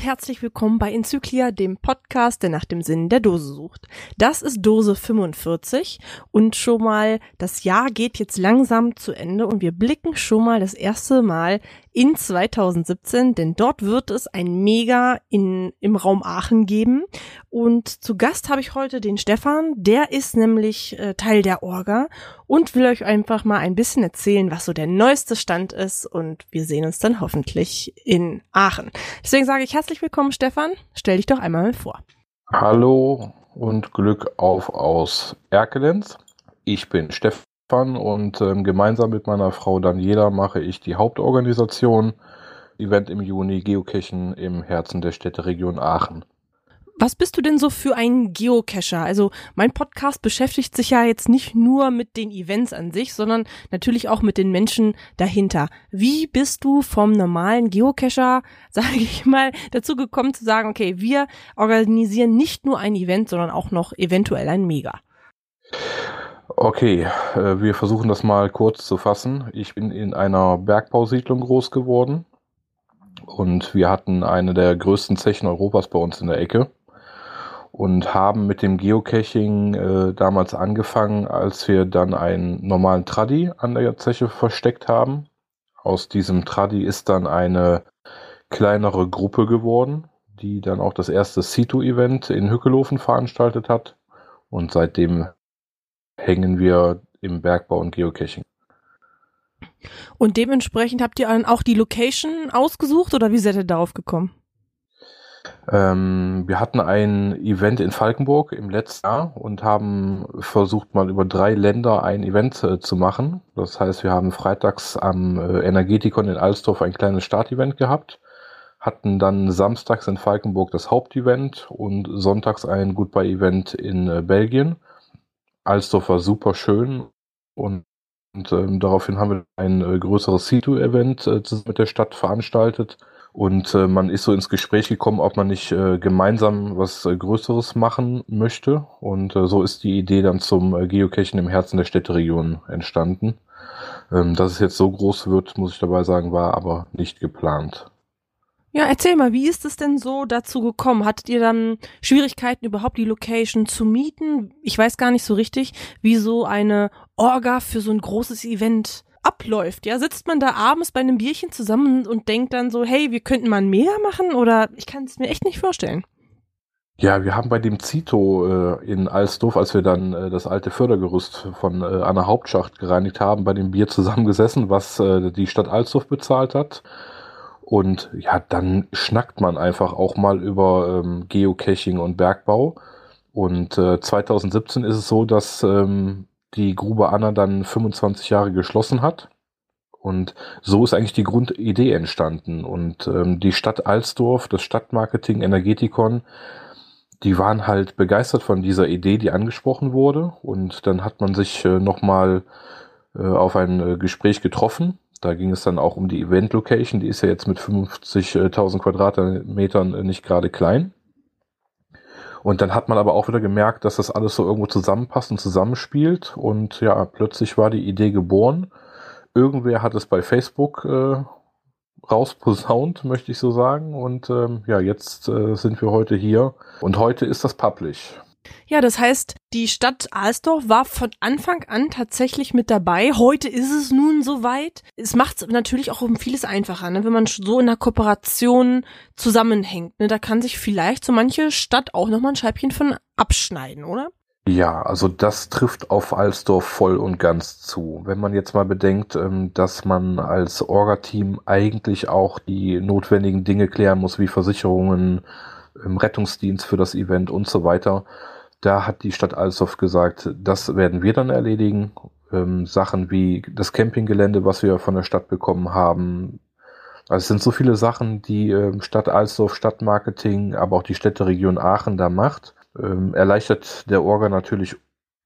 und herzlich willkommen bei Enzyklia, dem Podcast, der nach dem Sinn der Dose sucht. Das ist Dose 45 und schon mal das Jahr geht jetzt langsam zu Ende und wir blicken schon mal das erste Mal in 2017, denn dort wird es ein Mega in, im Raum Aachen geben. Und zu Gast habe ich heute den Stefan, der ist nämlich äh, Teil der Orga und will euch einfach mal ein bisschen erzählen, was so der neueste Stand ist und wir sehen uns dann hoffentlich in Aachen. Deswegen sage ich herzlich willkommen, Stefan. Stell dich doch einmal vor. Hallo und Glück auf aus Erkelenz. Ich bin Stefan und ähm, gemeinsam mit meiner Frau Daniela mache ich die Hauptorganisation Event im Juni Geocachen im Herzen der Städteregion Aachen. Was bist du denn so für ein Geocacher? Also mein Podcast beschäftigt sich ja jetzt nicht nur mit den Events an sich, sondern natürlich auch mit den Menschen dahinter. Wie bist du vom normalen Geocacher, sage ich mal, dazu gekommen zu sagen, okay, wir organisieren nicht nur ein Event, sondern auch noch eventuell ein Mega? Okay, äh, wir versuchen das mal kurz zu fassen. Ich bin in einer Bergbausiedlung groß geworden und wir hatten eine der größten Zechen Europas bei uns in der Ecke und haben mit dem Geocaching äh, damals angefangen, als wir dann einen normalen Traddy an der Zeche versteckt haben. Aus diesem Traddy ist dann eine kleinere Gruppe geworden, die dann auch das erste Situ-Event in Hückelofen veranstaltet hat. Und seitdem hängen wir im Bergbau und Geocaching. Und dementsprechend habt ihr dann auch die Location ausgesucht oder wie seid ihr darauf gekommen? Ähm, wir hatten ein Event in Falkenburg im letzten Jahr und haben versucht, mal über drei Länder ein Event äh, zu machen. Das heißt, wir haben freitags am äh, Energetikon in Alsdorf ein kleines Startevent gehabt, hatten dann samstags in Falkenburg das Hauptevent und sonntags ein Goodbye-Event in äh, Belgien Alsdorf war super schön und, und ähm, daraufhin haben wir ein äh, größeres Situ-Event äh, mit der Stadt veranstaltet und äh, man ist so ins Gespräch gekommen, ob man nicht äh, gemeinsam was äh, Größeres machen möchte und äh, so ist die Idee dann zum Geocachen im Herzen der Städteregion entstanden. Ähm, dass es jetzt so groß wird, muss ich dabei sagen, war aber nicht geplant. Ja, erzähl mal, wie ist es denn so dazu gekommen? Hattet ihr dann Schwierigkeiten, überhaupt die Location zu mieten? Ich weiß gar nicht so richtig, wie so eine Orga für so ein großes Event abläuft. Ja, sitzt man da abends bei einem Bierchen zusammen und denkt dann so, hey, wir könnten mal mehr machen? Oder ich kann es mir echt nicht vorstellen. Ja, wir haben bei dem Zito äh, in Alsdorf, als wir dann äh, das alte Fördergerüst von äh, Anna Hauptschacht gereinigt haben, bei dem Bier zusammengesessen, was äh, die Stadt Alsdorf bezahlt hat. Und ja, dann schnackt man einfach auch mal über ähm, Geocaching und Bergbau. Und äh, 2017 ist es so, dass ähm, die Grube Anna dann 25 Jahre geschlossen hat. Und so ist eigentlich die Grundidee entstanden. Und ähm, die Stadt Alsdorf, das Stadtmarketing Energetikon, die waren halt begeistert von dieser Idee, die angesprochen wurde. Und dann hat man sich äh, nochmal äh, auf ein äh, Gespräch getroffen da ging es dann auch um die Event Location. Die ist ja jetzt mit 50.000 Quadratmetern nicht gerade klein. Und dann hat man aber auch wieder gemerkt, dass das alles so irgendwo zusammenpasst und zusammenspielt. Und ja, plötzlich war die Idee geboren. Irgendwer hat es bei Facebook äh, rausposaunt, möchte ich so sagen. Und ähm, ja, jetzt äh, sind wir heute hier. Und heute ist das publish. Ja, das heißt, die Stadt Alsdorf war von Anfang an tatsächlich mit dabei. Heute ist es nun soweit. Es macht es natürlich auch um vieles einfacher, ne? wenn man so in einer Kooperation zusammenhängt. Ne? Da kann sich vielleicht so manche Stadt auch nochmal ein Scheibchen von abschneiden, oder? Ja, also das trifft auf Alsdorf voll und ganz zu. Wenn man jetzt mal bedenkt, ähm, dass man als Orga-Team eigentlich auch die notwendigen Dinge klären muss, wie Versicherungen, im Rettungsdienst für das Event und so weiter. Da hat die Stadt Alsdorf gesagt, das werden wir dann erledigen. Ähm, Sachen wie das Campinggelände, was wir von der Stadt bekommen haben. Also es sind so viele Sachen, die ähm, Stadt Alsdorf, Stadtmarketing, aber auch die Städteregion Aachen da macht. Ähm, erleichtert der Orga natürlich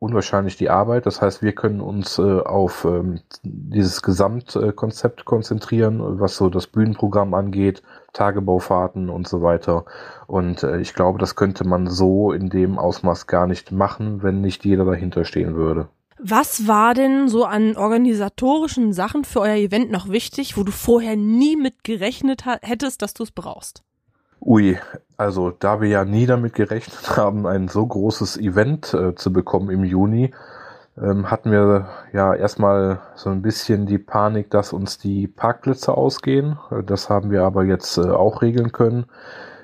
unwahrscheinlich die Arbeit. Das heißt, wir können uns äh, auf ähm, dieses Gesamtkonzept konzentrieren, was so das Bühnenprogramm angeht, Tagebaufahrten und so weiter. Und äh, ich glaube, das könnte man so in dem Ausmaß gar nicht machen, wenn nicht jeder dahinter stehen würde. Was war denn so an organisatorischen Sachen für euer Event noch wichtig, wo du vorher nie mit gerechnet hättest, dass du es brauchst? Ui, also da wir ja nie damit gerechnet haben, ein so großes Event äh, zu bekommen im Juni, ähm, hatten wir ja erstmal so ein bisschen die Panik, dass uns die Parkplätze ausgehen. Das haben wir aber jetzt äh, auch regeln können.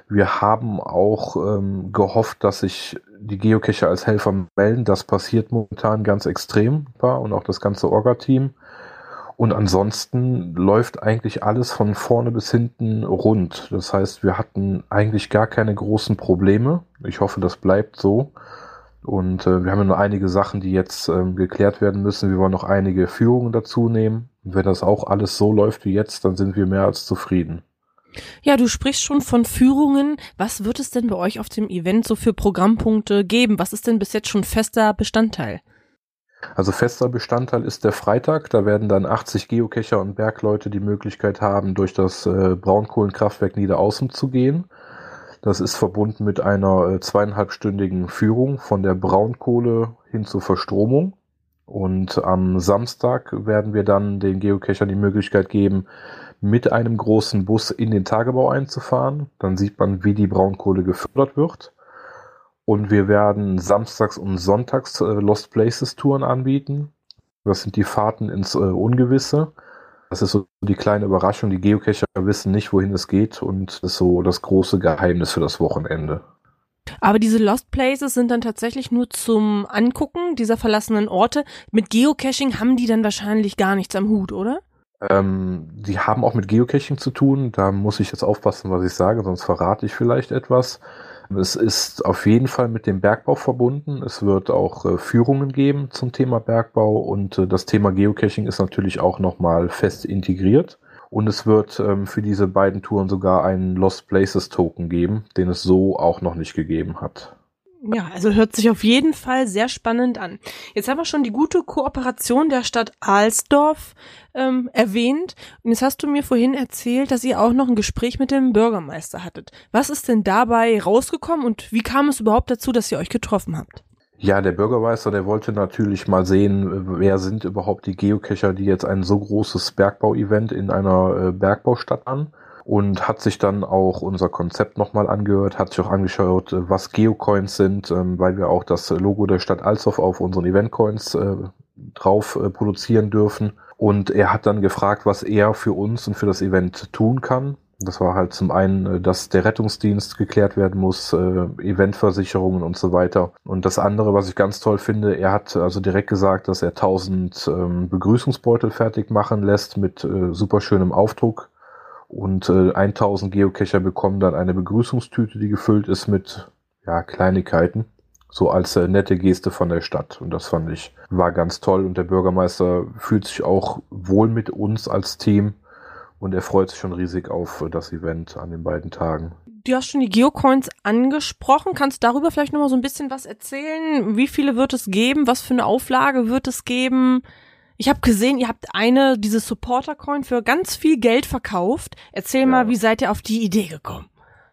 Wir haben auch ähm, gehofft, dass sich die Geocacher als Helfer melden. Das passiert momentan ganz extrem und auch das ganze Orga-Team. Und ansonsten läuft eigentlich alles von vorne bis hinten rund. Das heißt, wir hatten eigentlich gar keine großen Probleme. Ich hoffe, das bleibt so. Und äh, wir haben ja noch einige Sachen, die jetzt ähm, geklärt werden müssen. Wir wollen noch einige Führungen dazu nehmen. Und wenn das auch alles so läuft wie jetzt, dann sind wir mehr als zufrieden. Ja, du sprichst schon von Führungen. Was wird es denn bei euch auf dem Event so für Programmpunkte geben? Was ist denn bis jetzt schon fester Bestandteil? Also fester Bestandteil ist der Freitag. Da werden dann 80 Geocacher und Bergleute die Möglichkeit haben, durch das äh, Braunkohlenkraftwerk Niederaußen zu gehen. Das ist verbunden mit einer äh, zweieinhalbstündigen Führung von der Braunkohle hin zur Verstromung. Und am Samstag werden wir dann den Geocachern die Möglichkeit geben, mit einem großen Bus in den Tagebau einzufahren. Dann sieht man, wie die Braunkohle gefördert wird. Und wir werden samstags und sonntags äh, Lost Places Touren anbieten. Das sind die Fahrten ins äh, Ungewisse. Das ist so die kleine Überraschung. Die Geocacher wissen nicht, wohin es geht und das ist so das große Geheimnis für das Wochenende. Aber diese Lost Places sind dann tatsächlich nur zum Angucken dieser verlassenen Orte. Mit Geocaching haben die dann wahrscheinlich gar nichts am Hut, oder? Ähm, die haben auch mit Geocaching zu tun. Da muss ich jetzt aufpassen, was ich sage, sonst verrate ich vielleicht etwas. Es ist auf jeden Fall mit dem Bergbau verbunden. Es wird auch äh, Führungen geben zum Thema Bergbau und äh, das Thema Geocaching ist natürlich auch nochmal fest integriert. Und es wird ähm, für diese beiden Touren sogar einen Lost Places Token geben, den es so auch noch nicht gegeben hat. Ja, also hört sich auf jeden Fall sehr spannend an. Jetzt haben wir schon die gute Kooperation der Stadt Alsdorf ähm, erwähnt. Und jetzt hast du mir vorhin erzählt, dass ihr auch noch ein Gespräch mit dem Bürgermeister hattet. Was ist denn dabei rausgekommen und wie kam es überhaupt dazu, dass ihr euch getroffen habt? Ja, der Bürgermeister, der wollte natürlich mal sehen, wer sind überhaupt die Geocacher, die jetzt ein so großes Bergbau-Event in einer äh, Bergbaustadt an und hat sich dann auch unser Konzept nochmal angehört, hat sich auch angeschaut, äh, was Geocoins sind, ähm, weil wir auch das Logo der Stadt Alsdorf auf unseren Eventcoins äh, drauf äh, produzieren dürfen. Und er hat dann gefragt, was er für uns und für das Event tun kann. Das war halt zum einen, dass der Rettungsdienst geklärt werden muss, Eventversicherungen und so weiter. Und das andere, was ich ganz toll finde, er hat also direkt gesagt, dass er 1000 ähm, Begrüßungsbeutel fertig machen lässt mit super schönem Aufdruck und äh, 1000 Geocacher bekommen dann eine Begrüßungstüte, die gefüllt ist mit ja, Kleinigkeiten. So als äh, nette Geste von der Stadt. Und das fand ich, war ganz toll. Und der Bürgermeister fühlt sich auch wohl mit uns als Team. Und er freut sich schon riesig auf äh, das Event an den beiden Tagen. Du hast schon die Geocoins angesprochen. Kannst du darüber vielleicht nochmal so ein bisschen was erzählen? Wie viele wird es geben? Was für eine Auflage wird es geben? Ich habe gesehen, ihr habt eine, diese Supporter-Coin für ganz viel Geld verkauft. Erzähl ja. mal, wie seid ihr auf die Idee gekommen?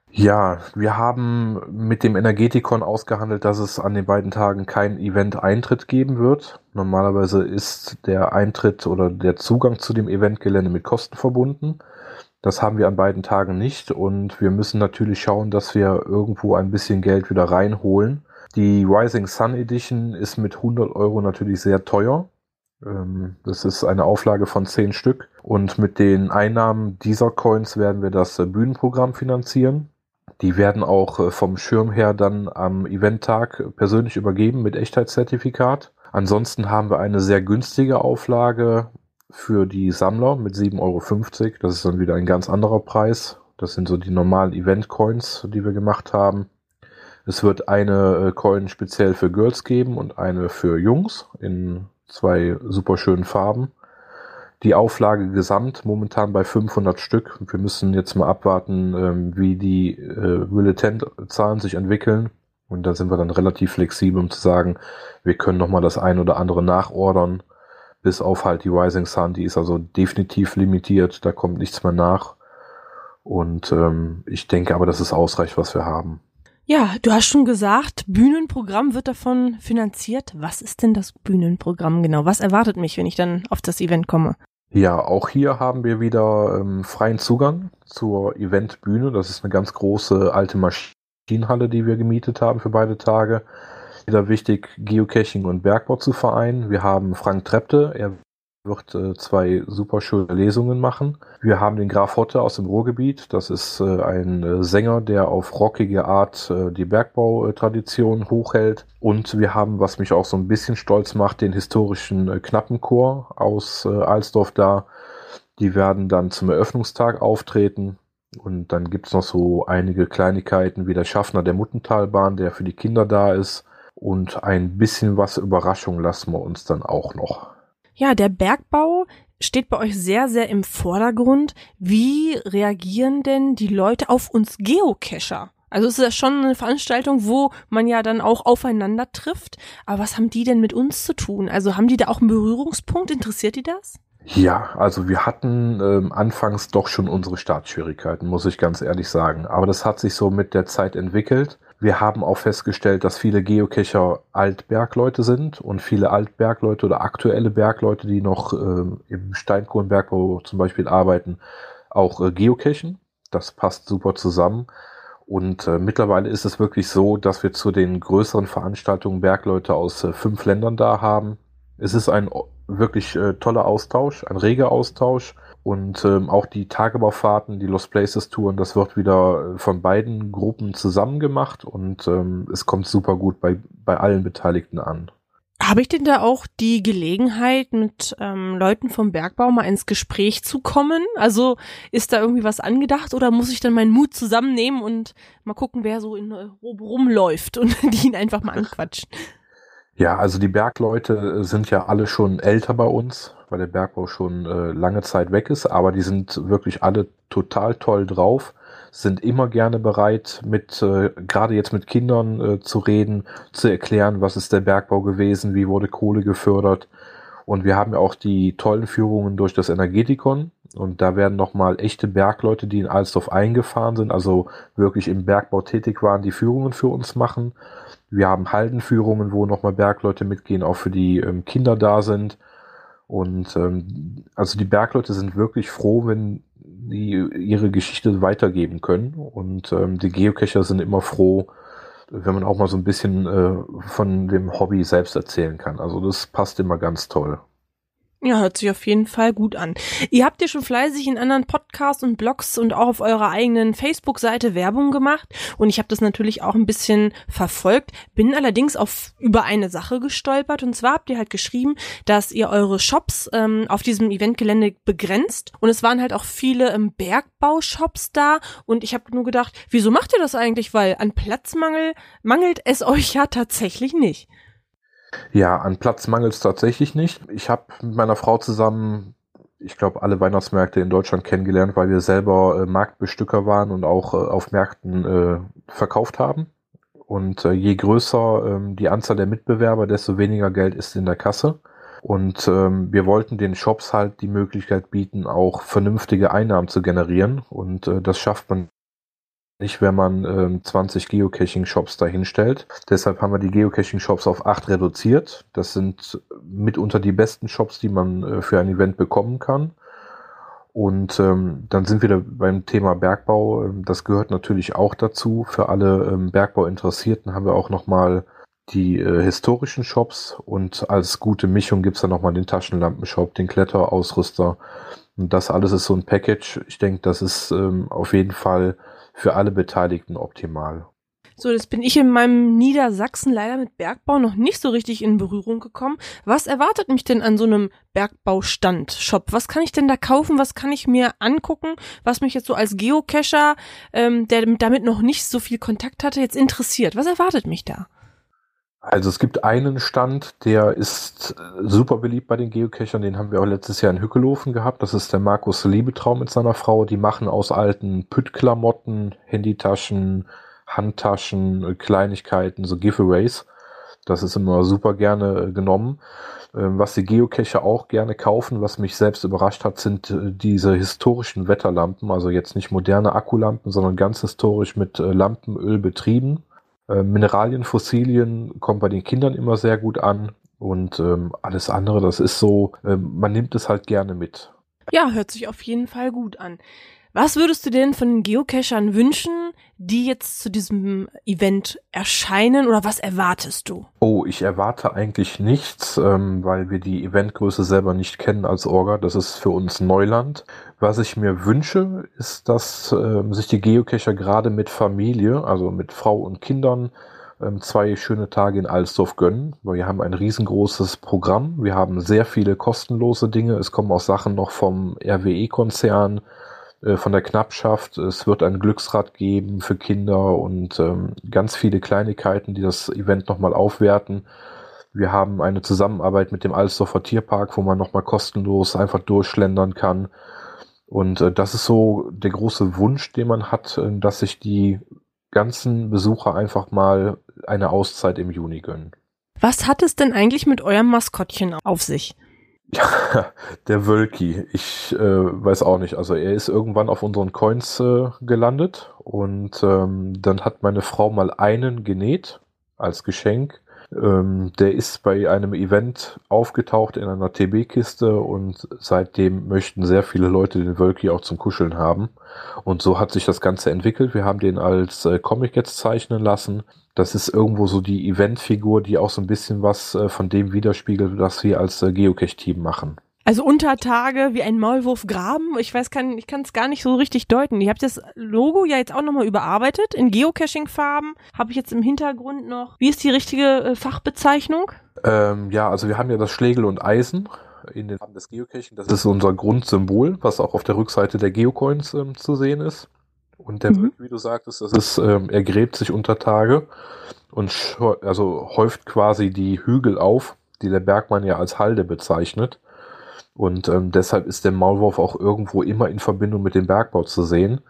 Ja, wir haben mit dem Energetikon ausgehandelt, dass es an den beiden Tagen kein Event-Eintritt geben wird. Normalerweise ist der Eintritt oder der Zugang zu dem Eventgelände mit Kosten verbunden. Das haben wir an beiden Tagen nicht und wir müssen natürlich schauen, dass wir irgendwo ein bisschen Geld wieder reinholen. Die Rising Sun Edition ist mit 100 Euro natürlich sehr teuer. Ähm, das ist eine Auflage von zehn Stück. Und mit den Einnahmen dieser Coins werden wir das äh, Bühnenprogramm finanzieren. Die werden auch äh, vom Schirm her dann am Eventtag persönlich übergeben mit Echtheitszertifikat. Ansonsten haben wir eine sehr günstige Auflage für die Sammler mit 7,50 Euro. Das ist dann wieder ein ganz anderer Preis. Das sind so die normalen Event-Coins, die wir gemacht haben. Es wird eine äh, Coin speziell für Girls geben und eine für Jungs in zwei super schönen Farben. Die Auflage gesamt momentan bei 500 Stück. Wir müssen jetzt mal abwarten, ähm, wie die äh, Bulletin-Zahlen sich entwickeln. Und da sind wir dann relativ flexibel, um zu sagen, wir können nochmal das ein oder andere nachordern. Bis auf halt die Rising Sun, die ist also definitiv limitiert, da kommt nichts mehr nach. Und ähm, ich denke aber, dass es ausreicht, was wir haben. Ja, du hast schon gesagt, Bühnenprogramm wird davon finanziert. Was ist denn das Bühnenprogramm genau? Was erwartet mich, wenn ich dann auf das Event komme? Ja, auch hier haben wir wieder ähm, freien Zugang zur Eventbühne. Das ist eine ganz große alte Maschinenhalle, die wir gemietet haben für beide Tage. Wieder wichtig, Geocaching und Bergbau zu vereinen. Wir haben Frank Trepte, er wird äh, zwei super schöne Lesungen machen. Wir haben den Graf Hotte aus dem Ruhrgebiet. Das ist äh, ein äh, Sänger, der auf rockige Art äh, die Bergbautradition hochhält. Und wir haben, was mich auch so ein bisschen stolz macht, den historischen äh, Knappenchor aus äh, Alsdorf da. Die werden dann zum Eröffnungstag auftreten. Und dann gibt's noch so einige Kleinigkeiten wie der Schaffner der Muttentalbahn, der für die Kinder da ist. Und ein bisschen was Überraschung lassen wir uns dann auch noch. Ja, der Bergbau steht bei euch sehr, sehr im Vordergrund. Wie reagieren denn die Leute auf uns Geocacher? Also es ist ja schon eine Veranstaltung, wo man ja dann auch aufeinander trifft. Aber was haben die denn mit uns zu tun? Also haben die da auch einen Berührungspunkt? Interessiert die das? Ja, also wir hatten ähm, anfangs doch schon unsere Startschwierigkeiten, muss ich ganz ehrlich sagen. Aber das hat sich so mit der Zeit entwickelt. Wir haben auch festgestellt, dass viele Geocacher Altbergleute sind und viele Altbergleute oder aktuelle Bergleute, die noch äh, im Steinkohlenbergbau zum Beispiel arbeiten, auch äh, geocachen. Das passt super zusammen. Und äh, mittlerweile ist es wirklich so, dass wir zu den größeren Veranstaltungen Bergleute aus äh, fünf Ländern da haben. Es ist ein wirklich äh, toller Austausch, ein reger Austausch. Und ähm, auch die Tagebaufahrten, die Lost Places Touren, das wird wieder äh, von beiden Gruppen zusammen gemacht und ähm, es kommt super gut bei, bei allen Beteiligten an. Habe ich denn da auch die Gelegenheit, mit ähm, Leuten vom Bergbau mal ins Gespräch zu kommen? Also ist da irgendwie was angedacht oder muss ich dann meinen Mut zusammennehmen und mal gucken, wer so in Europa rumläuft und die ihn einfach mal anquatschen? Ja, also die Bergleute sind ja alle schon älter bei uns, weil der Bergbau schon äh, lange Zeit weg ist, aber die sind wirklich alle total toll drauf, sind immer gerne bereit, mit äh, gerade jetzt mit Kindern äh, zu reden, zu erklären, was ist der Bergbau gewesen, wie wurde Kohle gefördert. Und wir haben ja auch die tollen Führungen durch das Energetikon. Und da werden nochmal echte Bergleute, die in Alsdorf eingefahren sind, also wirklich im Bergbau tätig waren, die Führungen für uns machen. Wir haben Haldenführungen, wo nochmal Bergleute mitgehen, auch für die ähm, Kinder da sind. Und ähm, also die Bergleute sind wirklich froh, wenn die ihre Geschichte weitergeben können. Und ähm, die Geocacher sind immer froh, wenn man auch mal so ein bisschen äh, von dem Hobby selbst erzählen kann. Also das passt immer ganz toll. Ja, hört sich auf jeden Fall gut an. Ihr habt ja schon fleißig in anderen Podcasts und Blogs und auch auf eurer eigenen Facebook-Seite Werbung gemacht. Und ich habe das natürlich auch ein bisschen verfolgt, bin allerdings auf über eine Sache gestolpert. Und zwar habt ihr halt geschrieben, dass ihr eure Shops ähm, auf diesem Eventgelände begrenzt. Und es waren halt auch viele ähm, Bergbaushops da. Und ich habe nur gedacht, wieso macht ihr das eigentlich, weil an Platzmangel mangelt es euch ja tatsächlich nicht. Ja, an Platz mangelt es tatsächlich nicht. Ich habe mit meiner Frau zusammen, ich glaube, alle Weihnachtsmärkte in Deutschland kennengelernt, weil wir selber äh, Marktbestücker waren und auch äh, auf Märkten äh, verkauft haben. Und äh, je größer ähm, die Anzahl der Mitbewerber, desto weniger Geld ist in der Kasse. Und ähm, wir wollten den Shops halt die Möglichkeit bieten, auch vernünftige Einnahmen zu generieren. Und äh, das schafft man nicht, wenn man ähm, 20 Geocaching-Shops dahinstellt. Deshalb haben wir die Geocaching-Shops auf 8 reduziert. Das sind mitunter die besten Shops, die man äh, für ein Event bekommen kann. Und ähm, dann sind wir da beim Thema Bergbau. Ähm, das gehört natürlich auch dazu. Für alle ähm, Bergbauinteressierten haben wir auch nochmal die äh, historischen Shops und als gute Mischung gibt's dann nochmal den Taschenlampenshop, den Kletterausrüster. Und das alles ist so ein Package. Ich denke, das ist ähm, auf jeden Fall für alle Beteiligten optimal. So, das bin ich in meinem Niedersachsen leider mit Bergbau noch nicht so richtig in Berührung gekommen. Was erwartet mich denn an so einem Bergbaustand, Shop? Was kann ich denn da kaufen? Was kann ich mir angucken, was mich jetzt so als Geocacher, ähm, der damit noch nicht so viel Kontakt hatte, jetzt interessiert? Was erwartet mich da? Also es gibt einen Stand, der ist super beliebt bei den Geocachern, den haben wir auch letztes Jahr in Hückelofen gehabt. Das ist der Markus Liebetraum mit seiner Frau. Die machen aus alten Püttklamotten, Handytaschen, Handtaschen, Kleinigkeiten, so Giveaways. Das ist immer super gerne genommen. Ähm, was die Geocacher auch gerne kaufen, was mich selbst überrascht hat, sind äh, diese historischen Wetterlampen. Also jetzt nicht moderne Akkulampen, sondern ganz historisch mit äh, Lampenöl betrieben äh, Mineralien, Fossilien kommt bei den Kindern immer sehr gut an. Und ähm, alles andere, das ist so, äh, man nimmt es halt gerne mit. Ja, hört sich auf jeden Fall gut an. Was würdest du denn von den Geocachern wünschen, die jetzt zu diesem Event erscheinen oder was erwartest du? Oh, ich erwarte eigentlich nichts, ähm, weil wir die Eventgröße selber nicht kennen als Orga. Das ist für uns Neuland. Was ich mir wünsche, ist, dass ähm, sich die Geocacher gerade mit Familie, also mit Frau und Kindern, ähm, zwei schöne Tage in Alsdorf gönnen. Wir haben ein riesengroßes Programm. Wir haben sehr viele kostenlose Dinge. Es kommen auch Sachen noch vom RWE-Konzern von der Knappschaft. Es wird ein Glücksrad geben für Kinder und ähm, ganz viele Kleinigkeiten, die das Event nochmal aufwerten. Wir haben eine Zusammenarbeit mit dem Alsdorfer Tierpark, wo man nochmal kostenlos einfach durchschlendern kann. Und äh, das ist so der große Wunsch, den man hat, äh, dass sich die ganzen Besucher einfach mal eine Auszeit im Juni gönnen. Was hat es denn eigentlich mit eurem Maskottchen auf sich? Ja, der Wölki. Ich äh, weiß auch nicht. Also er ist irgendwann auf unseren Coins äh, gelandet und ähm, dann hat meine Frau mal einen genäht als Geschenk. Ähm, der ist bei einem Event aufgetaucht in einer TB-Kiste und seitdem möchten sehr viele Leute den Wölki auch zum Kuscheln haben. Und so hat sich das Ganze entwickelt. Wir haben den als äh, Comic jetzt zeichnen lassen das ist irgendwo so die Eventfigur, die auch so ein bisschen was äh, von dem widerspiegelt, was wir als äh, Geocache-Team machen. Also Untertage wie ein Maulwurf graben. Ich weiß, kann, ich kann es gar nicht so richtig deuten. Ihr habt das Logo ja jetzt auch nochmal überarbeitet in Geocaching-Farben. Habe ich jetzt im Hintergrund noch. Wie ist die richtige äh, Fachbezeichnung? Ähm, ja, also wir haben ja das Schlegel und Eisen in den Farben des Geocaching. Das ist unser Grundsymbol, was auch auf der Rückseite der Geocoins ähm, zu sehen ist. Und der mhm. wie du sagtest, das ist, ähm, er gräbt sich unter Tage und also häuft quasi die Hügel auf, die der Bergmann ja als Halde bezeichnet. Und ähm, deshalb ist der Maulwurf auch irgendwo immer in Verbindung mit dem Bergbau zu sehen.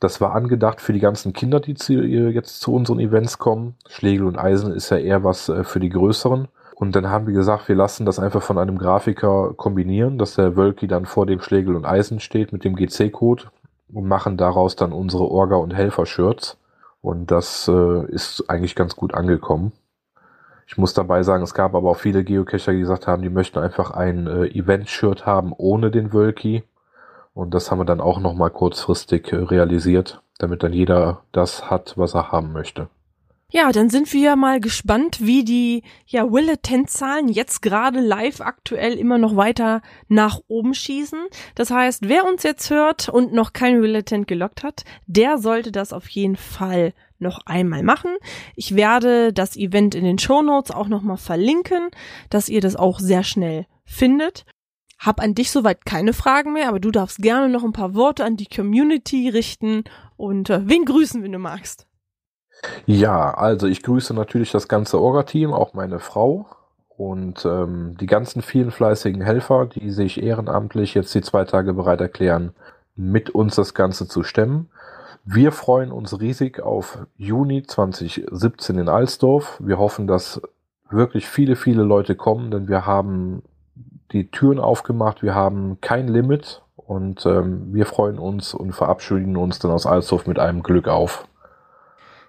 Das war angedacht für die ganzen Kinder, die zu, jetzt zu unseren Events kommen. Schlegel und Eisen ist ja eher was äh, für die Größeren. Und dann haben wir gesagt, wir lassen das einfach von einem Grafiker kombinieren, dass der Wölki dann vor dem Schlegel und Eisen steht mit dem GC-Code und machen daraus dann unsere Orga- und Helfer-Shirts. Und das äh, ist eigentlich ganz gut angekommen. Ich muss dabei sagen, es gab aber auch viele Geocacher, die gesagt haben, die möchten einfach ein äh, Event-Shirt haben ohne den Wölki. Und das haben wir dann auch nochmal kurzfristig äh, realisiert, damit dann jeder das hat, was er haben möchte. Ja, dann sind wir mal gespannt, wie die ja Willetent-Zahlen jetzt gerade live aktuell immer noch weiter nach oben schießen. Das heißt, wer uns jetzt hört und noch kein Willetent gelockt hat, der sollte das auf jeden Fall noch einmal machen. Ich werde das Event in den Show Notes auch nochmal verlinken, dass ihr das auch sehr schnell findet. Hab an dich soweit keine Fragen mehr, aber du darfst gerne noch ein paar Worte an die Community richten und äh, wen grüßen, wenn du magst. Ja, also ich grüße natürlich das ganze Orga-Team, auch meine Frau und ähm, die ganzen vielen fleißigen Helfer, die sich ehrenamtlich jetzt die zwei Tage bereit erklären, mit uns das Ganze zu stemmen. Wir freuen uns riesig auf Juni 2017 in Alsdorf. Wir hoffen, dass wirklich viele, viele Leute kommen, denn wir haben die Türen aufgemacht, wir haben kein Limit und ähm, wir freuen uns und verabschieden uns dann aus Alsdorf mit einem Glück auf.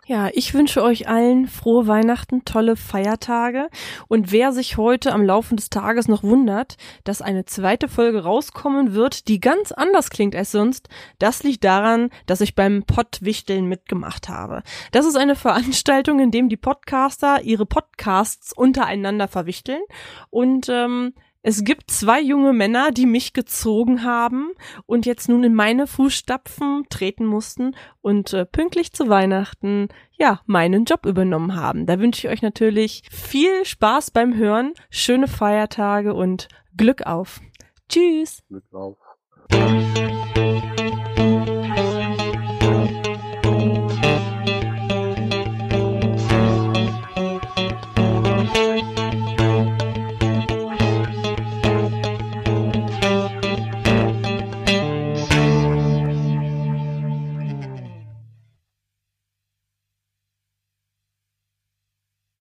Ja, ich wünsche euch allen frohe Weihnachten, tolle Feiertage. Und wer sich heute am Laufe des Tages noch wundert, dass eine zweite Folge rauskommen wird, die ganz anders klingt als sonst, das liegt daran, dass ich beim Pottwichteln mitgemacht habe. Das ist eine Veranstaltung, in dem die Podcaster ihre Podcasts untereinander verwichteln. Und ähm, es gibt zwei junge Männer, die mich gezogen haben und jetzt nun in meine Fußstapfen treten mussten und äh, pünktlich zu Weihnachten ja meinen Job übernommen haben. Da wünsche ich euch natürlich viel Spaß beim Hören, schöne Feiertage und Glück auf. Tschüss. Glück auf.